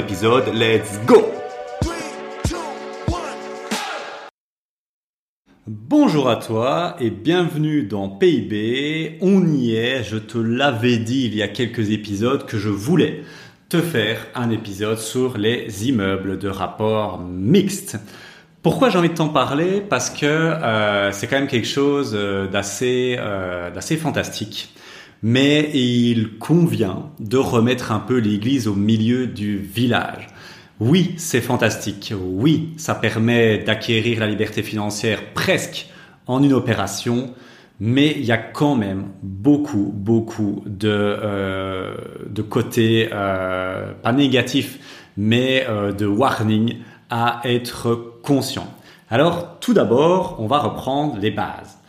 Let's go Bonjour à toi et bienvenue dans PIB. On y est, je te l'avais dit il y a quelques épisodes que je voulais te faire un épisode sur les immeubles de rapport mixte. Pourquoi j'ai envie de t'en parler? Parce que euh, c'est quand même quelque chose euh, d'assez euh, d'assez fantastique. Mais il convient de remettre un peu l'église au milieu du village. Oui, c'est fantastique. Oui, ça permet d'acquérir la liberté financière presque en une opération, mais il y a quand même beaucoup, beaucoup de, euh, de côtés, euh, pas négatifs, mais euh, de warning à être conscient. Alors, tout d'abord, on va reprendre les bases.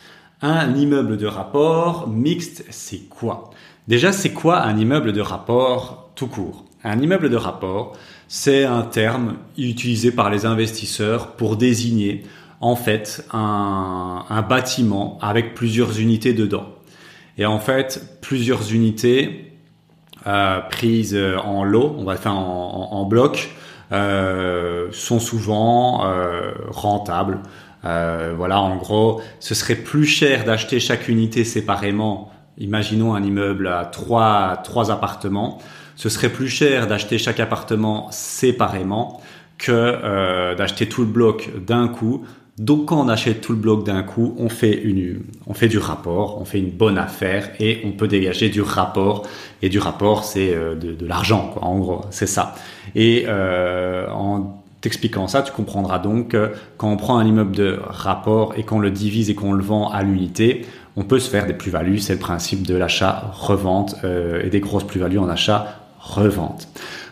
Un immeuble de rapport mixte, c'est quoi? Déjà, c'est quoi un immeuble de rapport tout court? Un immeuble de rapport, c'est un terme utilisé par les investisseurs pour désigner en fait un, bâtiment avec plusieurs unités dedans. Et en fait, plusieurs unités euh, prises en lot, on va faire en, bloc, euh, sont souvent euh, rentables. Voilà, en gros, ce serait plus cher d'acheter chaque unité séparément. Imaginons un immeuble à trois, trois appartements ce serait plus cher d'acheter chaque appartement séparément que euh, d'acheter tout le bloc d'un coup. Donc quand on achète tout le bloc d'un coup, on fait une, on fait du rapport, on fait une bonne affaire et on peut dégager du rapport. Et du rapport, c'est euh, de, de l'argent, En gros, c'est ça. Et euh, en t'expliquant ça, tu comprendras donc que quand on prend un immeuble de rapport et qu'on le divise et qu'on le vend à l'unité, on peut se faire des plus-values. C'est le principe de l'achat-revente euh, et des grosses plus-values en achat revente.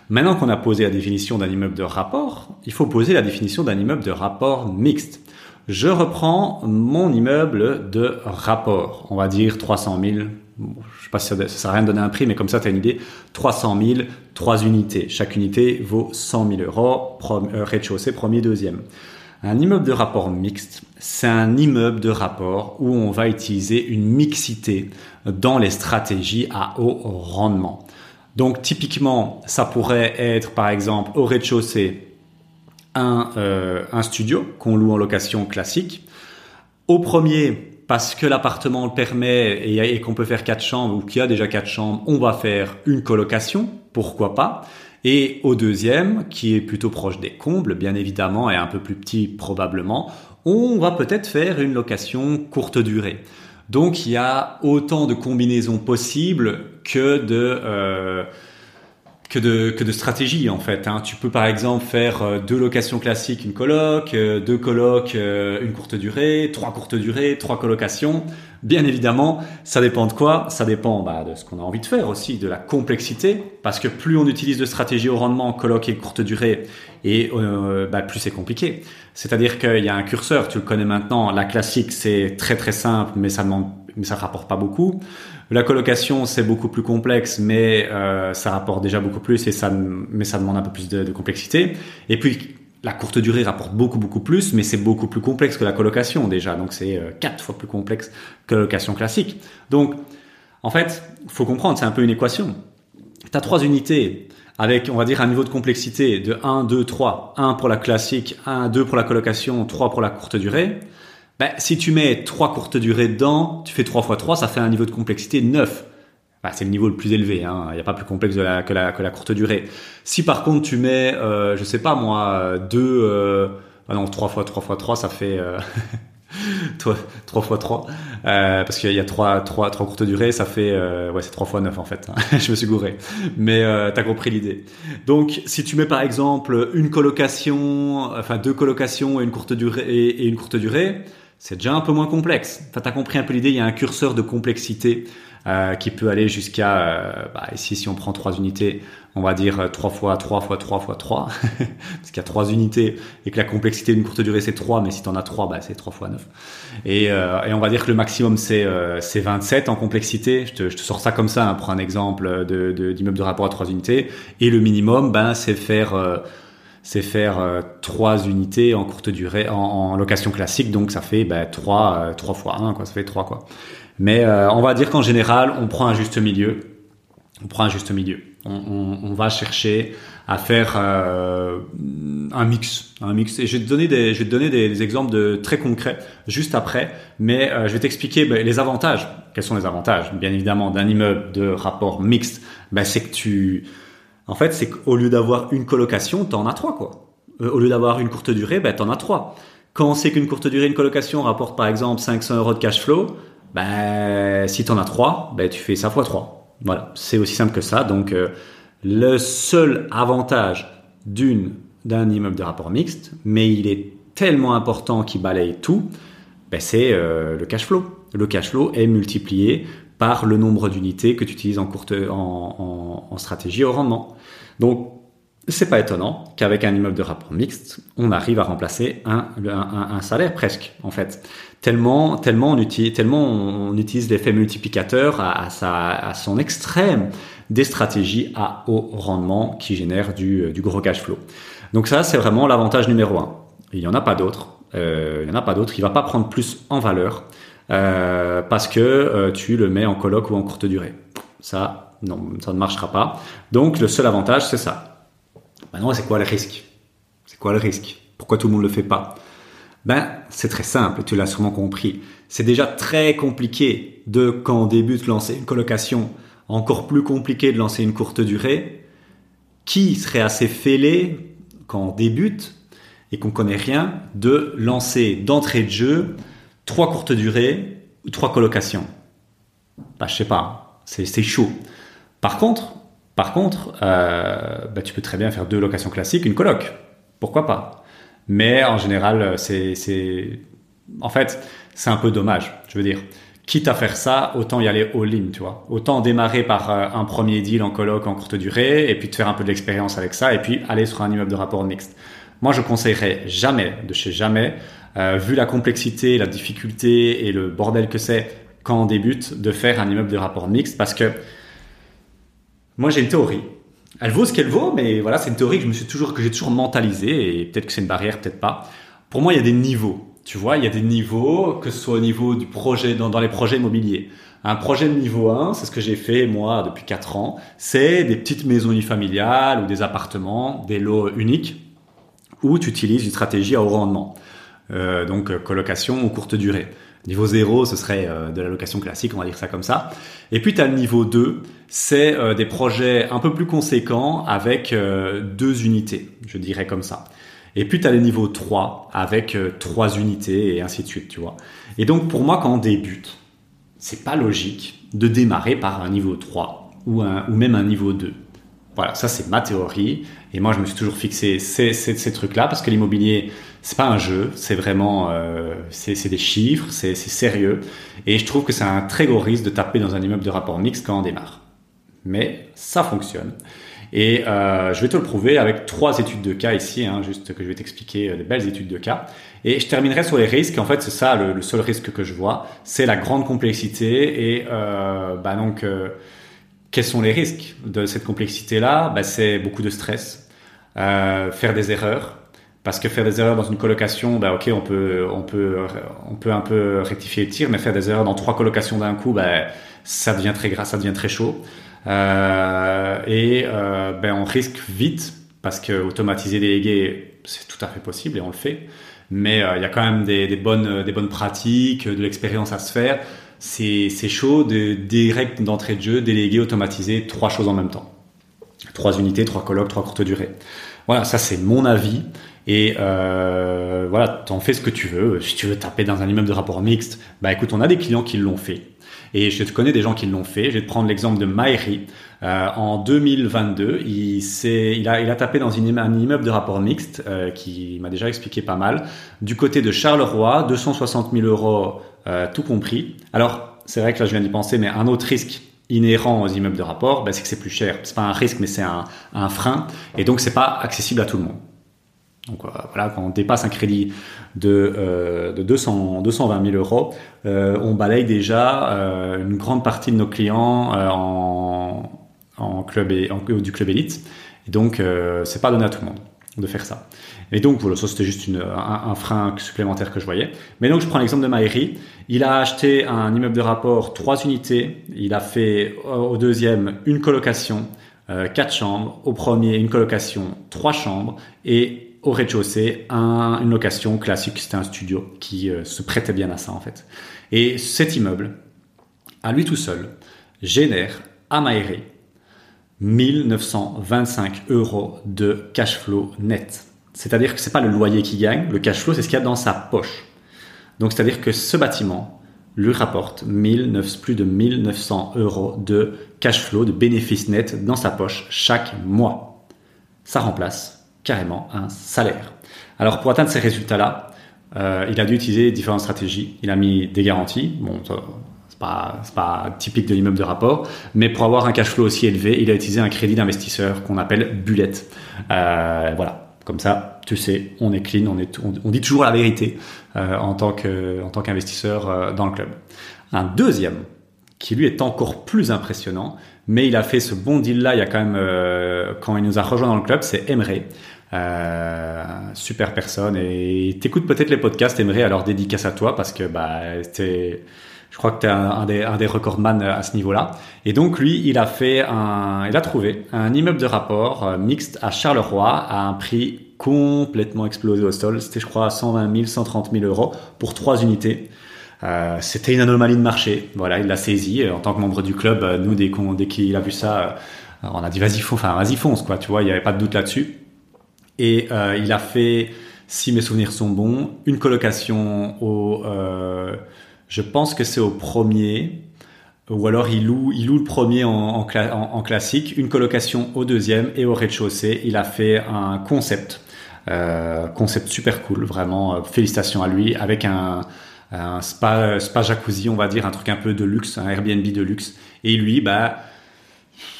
Maintenant qu'on a posé la définition d'un immeuble de rapport, il faut poser la définition d'un immeuble de rapport mixte. Je reprends mon immeuble de rapport, on va dire 300 000, je sais pas si ça, ça sert à rien de donner un prix, mais comme ça tu as une idée, 300 000, 3 unités. Chaque unité vaut 100 000 euros, euh, rez-de-chaussée, premier, deuxième. Un immeuble de rapport mixte, c'est un immeuble de rapport où on va utiliser une mixité dans les stratégies à haut rendement. Donc typiquement, ça pourrait être par exemple au rez-de-chaussée un, euh, un studio qu'on loue en location classique. Au premier, parce que l'appartement le permet et, qu'on peut faire quatre chambres ou qu'il y a déjà quatre chambres, on va faire une colocation, pourquoi pas. Et au deuxième, qui est plutôt proche des combles, bien évidemment, et un peu plus petit probablement, on va peut-être faire une location courte durée. Donc il y a autant de combinaisons possibles que de euh, que de que de stratégies en fait. Hein. Tu peux par exemple faire euh, deux locations classiques, une coloc, euh, deux colocs, une courte durée, trois courtes durées, trois colocations. Bien évidemment, ça dépend de quoi? Ça dépend bah, de ce qu'on a envie de faire aussi, de la complexité, parce que plus on utilise de stratégies au rendement coloc et courte durée, et bah, plus c'est compliqué. C'est-à-dire qu'il y a un curseur, tu le connais maintenant. La classique, c'est très très simple, mais ça demande mais ça rapporte pas beaucoup. La colocation, c'est beaucoup plus complexe, mais euh, ça rapporte déjà beaucoup plus et ça, mais ça demande un peu plus de, complexité. Et puis la courte durée rapporte beaucoup beaucoup plus, mais c'est beaucoup plus complexe que la colocation déjà. Donc c'est euh, quatre fois plus complexe que la location classique. Donc en fait, faut comprendre, c'est un peu une équation. Tu as trois unités avec, on va dire, un niveau de complexité de 1, 2, 3. 1 pour la classique, 1, 2 pour la colocation, 3 pour la courte durée. Ben, si tu mets trois courtes durées dedans, tu fais 3 fois 3, ça fait un niveau de complexité 9. Ben, c'est le niveau le plus élevé, hein. il n'y a pas plus complexe que, la, que, la, courte durée. Si par contre tu mets, euh, je sais pas moi, 2, euh, ah non, 3 fois 3 fois 3, ça fait... Euh, 3, fois 3 euh, parce qu'il y a 3, 3, 3 courtes durées ça fait euh, ouais c'est 3 fois 9 en fait je me suis gouré mais euh, t'as compris l'idée donc si tu mets par exemple une colocation enfin deux colocations et une courte durée et, une courte durée c'est déjà un peu moins complexe. Enfin t'as compris un peu l'idée il y a un curseur de complexité euh, qui peut aller jusqu'à, euh, bah, ici si on prend trois unités, on va dire 3 fois 3 fois 3 fois 3, parce qu'il y a 3 unités et que la complexité d'une courte durée c'est 3, mais si tu en as 3, bah, c'est 3 fois 9. Et, euh, et, on va dire que le maximum c'est euh, 27 en complexité, je te, je te, sors ça comme ça, hein, pour un exemple d'immeuble de, d'immeuble de, rapport à 3 unités, et le minimum ben, c'est faire... Euh, c'est faire euh, 3 unités en courte durée, en, location classique, donc ça fait ben, 3, 3 fois 1, quoi, ça fait 3 quoi. Mais euh, on va dire qu'en général, on prend un juste milieu. On prend un juste milieu. On, va chercher à faire euh, un mix, un mix. Et je vais te donner des, je vais te donner des, exemples de très concrets juste après. Mais euh, je vais t'expliquer ben, les avantages. Quels sont les avantages, bien évidemment, d'un immeuble de rapport mixte ben, C'est que tu, en fait, c'est qu'au lieu d'avoir une colocation, t'en as trois quoi. Euh, au lieu d'avoir une courte durée, ben t'en as trois. Quand on sait qu'une courte durée, une colocation rapporte par exemple 500 euros de cash flow, ben, si tu en as 3, ben, tu fais ça fois 3. Voilà, c'est aussi simple que ça. Donc, euh, le seul avantage d'une d'un immeuble de rapport mixte, mais il est tellement important qu'il balaye tout, ben, c'est euh, le cash flow. Le cash flow est multiplié par le nombre d'unités que tu utilises en, courte, en, stratégie au rendement. Donc, c'est pas étonnant qu'avec un immeuble de rapport mixte, on arrive à remplacer un, un, salaire presque, en fait tellement, tellement on utilise, tellement on utilise l'effet multiplicateur à, à, son extrême des stratégies à haut rendement qui génèrent du, du gros cash flow. Donc ça, c'est vraiment l'avantage numéro un. Il y en a pas d'autre. Euh, il y en a pas d'autre. Il va pas prendre plus en valeur euh, parce que euh, tu le mets en coloc ou en courte durée. Ça, non, ça ne marchera pas. Donc le seul avantage, c'est ça. Maintenant, c'est quoi le risque? C'est quoi le risque? Pourquoi tout le monde le fait pas? Ben, c'est très simple, tu l'as sûrement compris. C'est déjà très compliqué de, quand on débute, lancer une colocation, encore plus compliqué de lancer une courte durée. Qui serait assez fêlé, quand on débute et qu'on connaît rien, de lancer d'entrée de jeu trois courtes durées ou trois colocations Ben, je sais pas, c'est chaud. Par contre, par contre, euh, ben, tu peux très bien faire deux locations classiques, une coloc. Pourquoi pas? Mais en général, c'est, c'est, en fait, c'est un peu dommage. Je veux dire, quitte à faire ça, autant y aller all-in, tu vois. Autant démarrer par euh, un premier deal en coloc en courte durée, et puis te faire un peu de l'expérience avec ça, et puis aller sur un immeuble de rapport mixte. Moi, je conseillerais jamais, de chez jamais, euh, vu la complexité, la difficulté et le bordel que c'est quand on débute, de faire un immeuble de rapport mixte, parce que moi, j'ai une théorie elle vaut ce qu'elle vaut, mais voilà, c'est une théorie que j'ai toujours mentalisé, et peut-être que c'est une barrière, peut-être pas. Pour moi, il y a des niveaux. Tu vois, il y a des niveaux, que ce soit au niveau du projet, dans, dans les projets immobiliers. Un projet de niveau 1, c'est ce que j'ai fait moi depuis 4 ans, c'est des petites maisons unifamiliales ou des appartements, des lots uniques, où tu utilises une stratégie à haut rendement. Euh, donc colocation ou courte durée. Niveau 0, ce serait euh, de la location classique, on va dire ça comme ça. Et puis tu as le niveau 2, c'est euh, des projets un peu plus conséquents avec euh, deux unités, je dirais comme ça. Et puis tu as le niveau 3 avec trois unités et ainsi de suite, tu vois. Et donc pour moi quand on débute, c'est pas logique de démarrer par un niveau 3 ou, un, ou même un niveau 2. Voilà, ça c'est ma théorie. Et moi je me suis toujours fixé ces, ces trucs-là parce que l'immobilier, c'est pas un jeu, c'est vraiment euh, c'est des chiffres, c'est sérieux. Et je trouve que c'est un très gros risque de taper dans un immeuble de rapport mixte quand on démarre. Mais ça fonctionne. Et euh, je vais te le prouver avec trois études de cas ici, hein, juste que je vais t'expliquer euh, des belles études de cas. Et je terminerai sur les risques. En fait, c'est ça le, seul risque que je vois, c'est la grande complexité. Et euh, bah donc, quels sont les risques de cette complexité-là? Bah, C'est beaucoup de stress, faire des erreurs, parce que faire des erreurs dans une colocation, bah ok, on peut, on peut, on peut un peu rectifier le tir, mais faire des erreurs dans trois colocations d'un coup, bah, ça devient très gras, ça devient très chaud. Euh, et euh, ben on risque vite parce que automatiser, déléguer, c'est tout à fait possible et on le fait. Mais euh, il y a quand même des, bonnes, des bonnes pratiques, de l'expérience à se faire. C'est chaud de direct d'entrée de jeu, déléguer, automatiser trois choses en même temps. Trois unités, trois colloques, trois courtes durées. Voilà, ça c'est mon avis. Et euh, voilà, t'en fais ce que tu veux. Si tu veux taper dans un immeuble de rapport mixte, bah écoute, on a des clients qui l'ont fait. Et je connais des gens qui l'ont fait. Je vais te prendre l'exemple de Maïri. Euh, en 2022, il, il, a, il a tapé dans un immeuble de rapport mixte euh, qui m'a déjà expliqué pas mal. Du côté de Charleroi, 260 000 euros euh, tout compris. Alors, c'est vrai que là je viens d'y penser, mais un autre risque inhérent aux immeubles de rapport, ben, c'est que c'est plus cher. C'est pas un risque, mais c'est un, un, frein, et donc c'est pas accessible à tout le monde. Donc euh, voilà, quand on dépasse un crédit de, euh, de 200, 220 000 euros, euh, on balaye déjà euh, une grande partie de nos clients euh, en, club et, du club élite. Et donc, c'est pas donné à tout le monde de faire ça. Et donc, voilà, ça c'était juste un, frein supplémentaire que je voyais. Mais donc, je prends l'exemple de Maïri. Il a acheté un immeuble de rapport, trois unités. Il a fait au deuxième une colocation, euh, quatre chambres. Au premier, une colocation, trois chambres. Et au rez-de-chaussée un, une location classique, c'était un studio qui euh, se prêtait bien à ça en fait. Et cet immeuble, à lui tout seul, génère à Maéré 1925 euros de cash flow net. C'est-à-dire que c'est pas le loyer qui gagne, le cash flow c'est ce qu'il y a dans sa poche. Donc c'est-à-dire que ce bâtiment lui rapporte 1900, plus de 1900 euros de cash flow, de bénéfices nets dans sa poche chaque mois. Ça remplace carrément un salaire. Alors pour atteindre ces résultats-là, euh, il a dû utiliser différentes stratégies. Il a mis des garanties. Bon, c'est pas, pas typique de l'immeuble de rapport, mais pour avoir un cash flow aussi élevé, il a utilisé un crédit d'investisseur qu'on appelle bullet. Euh, voilà. Comme ça, tu sais, on est clean, on, est, on, dit toujours la vérité euh, en tant qu'investisseur dans le club. Un deuxième, qui lui est encore plus impressionnant, mais il a fait ce bon deal là. Il y a quand même quand il nous a rejoint dans le club, c'est Emre. Euh, super personne et t'écoutes peut-être les podcasts Emre alors dédicace à toi parce que bah t'es je crois que tu es un, des, un des recordman à ce niveau-là. Et donc lui, il a fait un, il a trouvé un immeuble de rapport euh, mixte à Charleroi à un prix complètement explosé au sol. C'était je crois 120 000, 130 000 euros pour trois unités. Euh, c'était une anomalie de marché. Voilà, il l'a saisi en tant que membre du club. Nous, dès qu'on, dès qu'il a vu ça, on a dit vas-y fonce, enfin vas-y fonce quoi. Tu vois, il n'y avait pas de doute là-dessus. Et euh, il a fait, si mes souvenirs sont bons, une colocation au, euh, je pense que c'est au premier, ou alors il loue, il loue le premier en, classique, une colocation au deuxième et au rez-de-chaussée. Il a fait un concept, euh, concept super cool, vraiment. Félicitations à lui, avec un, un spa, spa jacuzzi, on va dire, un truc un peu de luxe, un Airbnb de luxe. Et lui, bah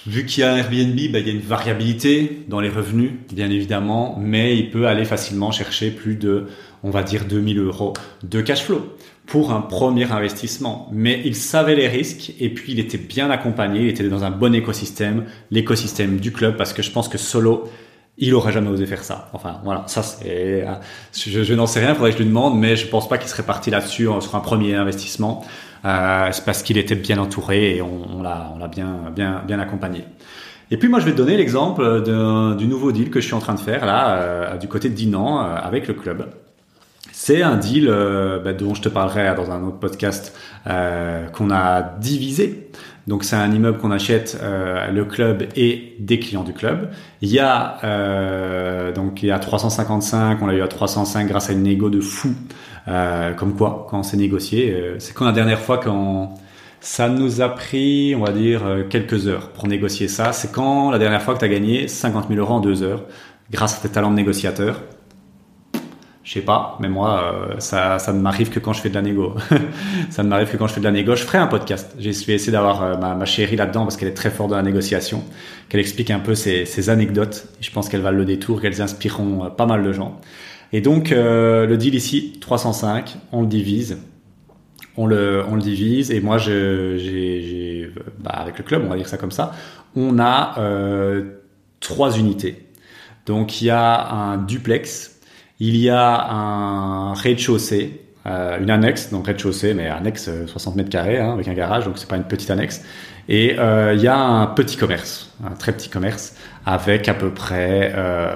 Vu qu'il y a Airbnb, bah, il y a une variabilité dans les revenus, bien évidemment, mais il peut aller facilement chercher plus de, on va dire, 2000 euros de cash flow pour un premier investissement. Mais il savait les risques et puis il était bien accompagné, il était dans un bon écosystème, l'écosystème du club, parce que je pense que solo, il aurait jamais osé faire ça. Enfin, voilà, ça c'est, je, je n'en sais rien, faudrait que je lui demande, mais je pense pas qu'il serait parti là-dessus sur un premier investissement. Euh, c'est parce qu'il était bien entouré et on, l'a, bien, bien, bien accompagné. Et puis moi, je vais te donner l'exemple du nouveau deal que je suis en train de faire là, euh, du côté de Dinan, euh, avec le club. C'est un deal bah, dont je te parlerai dans un autre podcast qu'on a divisé. Donc c'est un immeuble qu'on achète le club et des clients du club. Il y a donc il y a 355, on l'a eu à 305 grâce à une négo de fou euh, comme quoi, quand on s'est négocié, euh, c'est quand la dernière fois quand ça nous a pris, on va dire, euh, quelques heures pour négocier ça. C'est quand la dernière fois que tu as gagné 50 000 euros en deux heures grâce à tes talents de négociateur. Je sais pas, mais moi, ça, ça ne m'arrive que quand je fais de la négo. ça ne m'arrive que quand je fais de la négo. Je ferai un podcast. J'ai essayé d'avoir ma, ma, chérie là-dedans parce qu'elle est très forte dans la négociation, qu'elle explique un peu ses, ses anecdotes. Je pense qu'elle va le détour, qu'elles inspireront pas mal de gens. Et donc, euh, le deal ici, 305, on le divise. On le, on le divise. Et moi, j'ai, bah, avec le club, on va dire ça comme ça, on a euh, trois unités. Donc, il y a un duplex, il y a un rez-de-chaussée, euh, une annexe, donc rez-de-chaussée, mais annexe 60 mètres carrés, hein, avec un garage, donc c'est pas une petite annexe. Et euh, il y a un petit commerce, un très petit commerce, avec à peu près euh,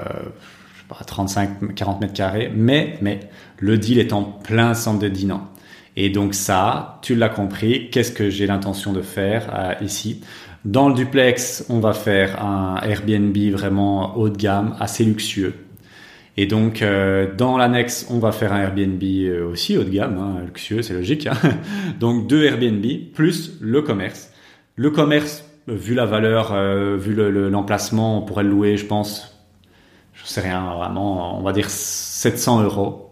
35, 40 mètres carrés, mais, mais le deal est en plein centre de Dinan. Et donc ça, tu l'as compris, qu'est-ce que j'ai l'intention de faire euh, ici? Dans le duplex, on va faire un Airbnb vraiment haut de gamme, assez luxueux. Et donc euh, dans l'annexe, on va faire un Airbnb euh, aussi haut de gamme, hein, luxueux, c'est logique. Hein donc deux Airbnb plus le commerce. Le commerce, vu la valeur, vu l'emplacement, on pourrait le louer, je pense, je sais rien, vraiment, on va dire 700 euros.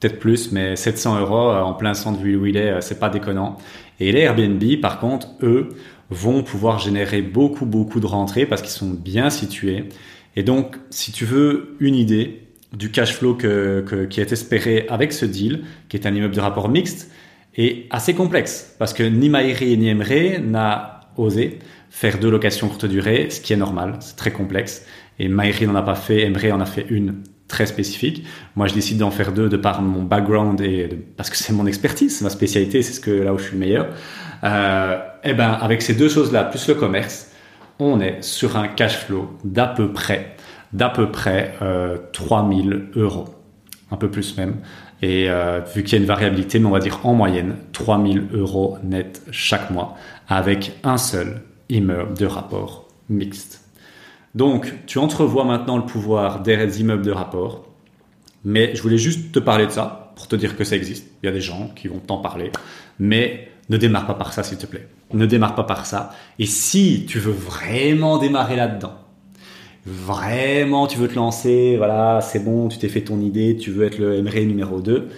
peut-être plus, mais 700 euros en plein centre de où il est, c'est pas déconnant. Et les Airbnb, par contre, eux, vont pouvoir générer beaucoup, beaucoup de rentrées parce qu'ils sont bien situés. Et donc, si tu veux une idée du cash flow qui est espéré avec ce deal, qui est un immeuble de rapport mixte, est assez complexe parce que ni Maïri ni Emre n'a osé faire deux locations courte durée, ce qui est normal, c'est très complexe. Et Maïri n'en a pas fait, Emre en a fait une très spécifique. Moi, je décide d'en faire deux de par mon background et parce que c'est mon expertise, ma spécialité, c'est ce que là où je suis le meilleur. Euh, et eh ben, avec ces deux choses-là, plus le commerce, on est sur un cash flow d'à peu près, d'à peu près euh, 3000 euros, un peu plus même. Et euh, vu qu'il y a une variabilité, mais on va dire en moyenne 3000 euros net chaque mois avec un seul immeuble de rapport mixte. Donc, tu entrevois maintenant le pouvoir des immeubles de rapport, mais je voulais juste te parler de ça pour te dire que ça existe. Il y a des gens qui vont t'en parler, mais ne démarre pas par ça, s'il te plaît. Ne démarre pas par ça. Et si tu veux vraiment démarrer là-dedans, vraiment tu veux te lancer, voilà, c'est bon, tu t'es fait ton idée, tu veux être le MRE numéro 2,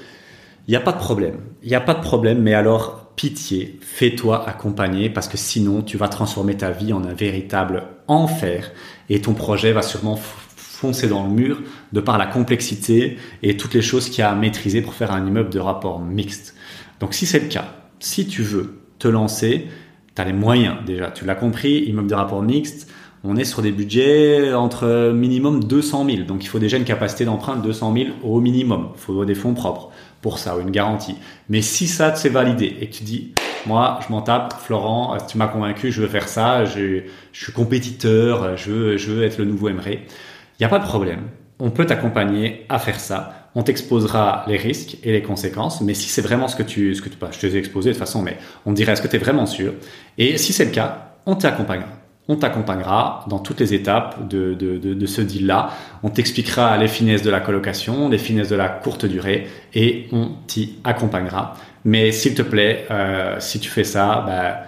il n'y a pas de problème. Il n'y a pas de problème, mais alors, pitié, fais-toi accompagner parce que sinon, tu vas transformer ta vie en un véritable enfer et ton projet va sûrement foncer dans le mur de par la complexité et toutes les choses qu'il y a à maîtriser pour faire un immeuble de rapport mixte. Donc, si c'est le cas, si tu veux te lancer, tu as les moyens déjà. Tu l'as compris, immeuble de rapport mixte, on est sur des budgets entre minimum 200 000. Donc il faut déjà une capacité d'emprunt de 200 000 au minimum. Il faut des fonds propres pour ça ou une garantie. Mais si ça c'est validé et que tu dis, moi je m'en tape, Florent, tu m'as convaincu, je veux faire ça, je, suis compétiteur, je veux, je veux être le nouveau Emery, il n'y a pas de problème. On peut t'accompagner à faire ça on t'exposera les risques et les conséquences, mais si c'est vraiment ce que tu, ce que tu, je te les ai exposé de toute façon, mais on dirait est-ce que tu es vraiment sûr Et si c'est le cas, on t'accompagnera. On t'accompagnera dans toutes les étapes de, de, de, ce deal-là. On t'expliquera les finesses de la colocation, les finesses de la courte durée, et on t'y accompagnera. Mais s'il te plaît, euh, si tu fais ça, bah,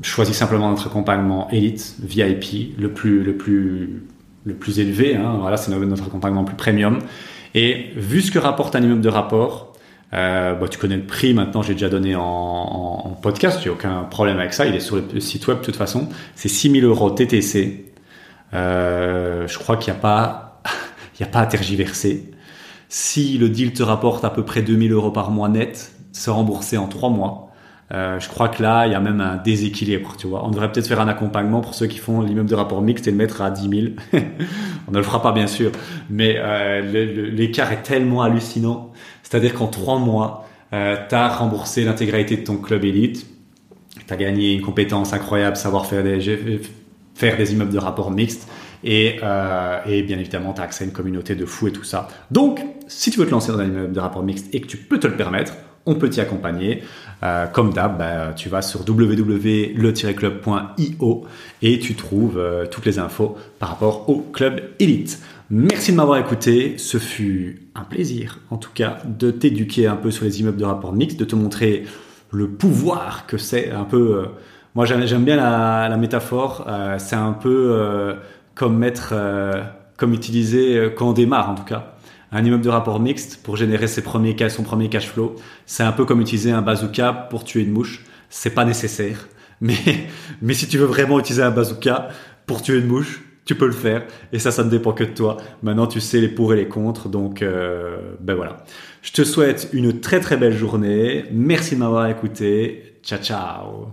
choisis simplement notre accompagnement élite, VIP, le plus, le plus, le plus élevé. Hein. Voilà, c'est notre accompagnement plus premium. Et vu ce que rapporte un immeuble de rapport, euh, bah, tu connais le prix maintenant, j'ai déjà donné en, en, podcast, tu n'as aucun problème avec ça, il est sur le site web de toute façon, c'est 6000 euros TTC. Euh, je crois qu'il n'y a, pas, il y a pas à tergiverser. Si le deal te rapporte à peu près 2000 euros par mois net, c'est remboursé en 3 mois. Euh, je crois que là, il y a même un déséquilibre, tu vois. On devrait peut-être faire un accompagnement pour ceux qui font l'immeuble de rapport mixte et le mettre à 10 000. On ne le fera pas, bien sûr, mais euh, l'écart est tellement hallucinant. C'est-à-dire qu'en trois mois, euh, tu as remboursé l'intégralité de ton club élite, tu as gagné une compétence incroyable, savoir faire des, faire des immeubles de rapport mixte, et, euh, bien évidemment, tu as accès à une communauté de fous et tout ça. Donc, si tu veux te lancer dans un immeuble de rapport mixte et que tu peux te le permettre, on peut t'y accompagner. Euh, comme d'hab, bah, tu vas sur www.le-club.io et tu trouves toutes les infos par rapport au club Elite. Merci de m'avoir écouté. Ce fut un plaisir, en tout cas, de t'éduquer un peu sur les immeubles de rapport mixte, de te montrer le pouvoir que c'est un peu. Euh, moi, j'aime bien la, métaphore. c'est un peu comme mettre, comme utiliser quand on démarre, en tout cas un immeuble de rapport mixte pour générer ses premiers, son premier cash flow. C'est un peu comme utiliser un bazooka pour tuer une mouche. C'est pas nécessaire. Mais, mais si tu veux vraiment utiliser un bazooka pour tuer une mouche, tu peux le faire. Et ça, ça ne dépend que de toi. Maintenant, tu sais les pour et les contre. Donc, euh, ben voilà. Je te souhaite une très très belle journée. Merci de m'avoir écouté. Ciao, ciao.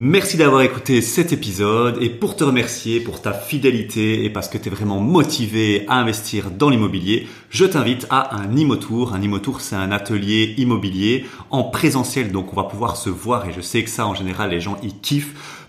Merci d'avoir écouté cet épisode et pour te remercier pour ta fidélité et parce que tu es vraiment motivé à investir dans l'immobilier, je t'invite à un Imotour. Un Imotour, c'est un atelier immobilier en présentiel, donc on va pouvoir se voir et je sais que ça en général les gens y kiffent